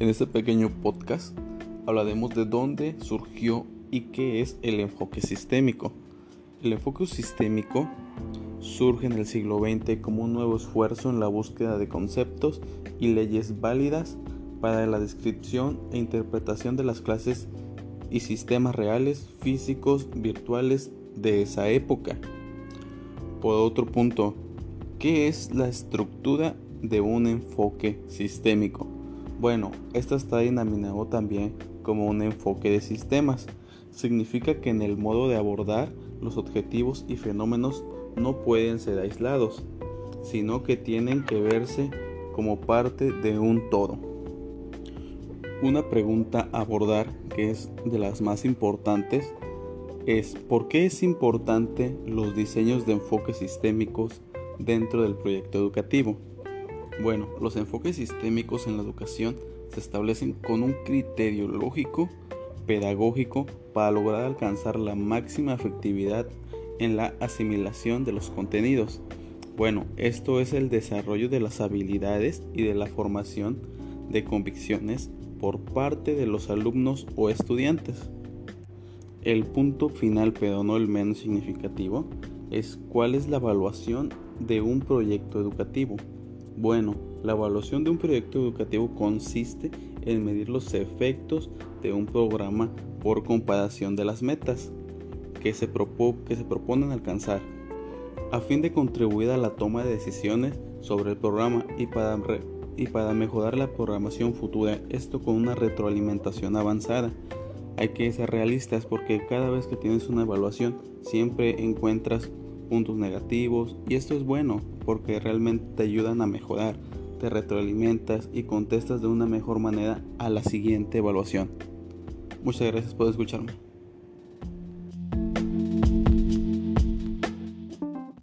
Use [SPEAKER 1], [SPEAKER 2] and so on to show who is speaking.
[SPEAKER 1] En este pequeño podcast hablaremos de dónde surgió y qué es el enfoque sistémico. El enfoque sistémico surge en el siglo XX como un nuevo esfuerzo en la búsqueda de conceptos y leyes válidas para la descripción e interpretación de las clases y sistemas reales, físicos, virtuales de esa época. Por otro punto, ¿qué es la estructura de un enfoque sistémico? Bueno, esta está denominado también como un enfoque de sistemas. Significa que en el modo de abordar los objetivos y fenómenos no pueden ser aislados, sino que tienen que verse como parte de un todo. Una pregunta a abordar que es de las más importantes es ¿por qué es importante los diseños de enfoques sistémicos dentro del proyecto educativo? Bueno, los enfoques sistémicos en la educación se establecen con un criterio lógico, pedagógico, para lograr alcanzar la máxima efectividad en la asimilación de los contenidos. Bueno, esto es el desarrollo de las habilidades y de la formación de convicciones por parte de los alumnos o estudiantes. El punto final, pero no el menos significativo, es cuál es la evaluación de un proyecto educativo. Bueno, la evaluación de un proyecto educativo consiste en medir los efectos de un programa por comparación de las metas que se, proponen alcanzar, a fin de contribuir a la toma de decisiones sobre el programa y para mejorar la programación futura, esto con una retroalimentación avanzada. Hay que ser realistas porque cada vez que tienes una evaluación siempre encuentras puntos negativos y esto es bueno porque realmente te ayudan a mejorar, te retroalimentas y contestas de una mejor manera a la siguiente evaluación. Muchas gracias por escucharme.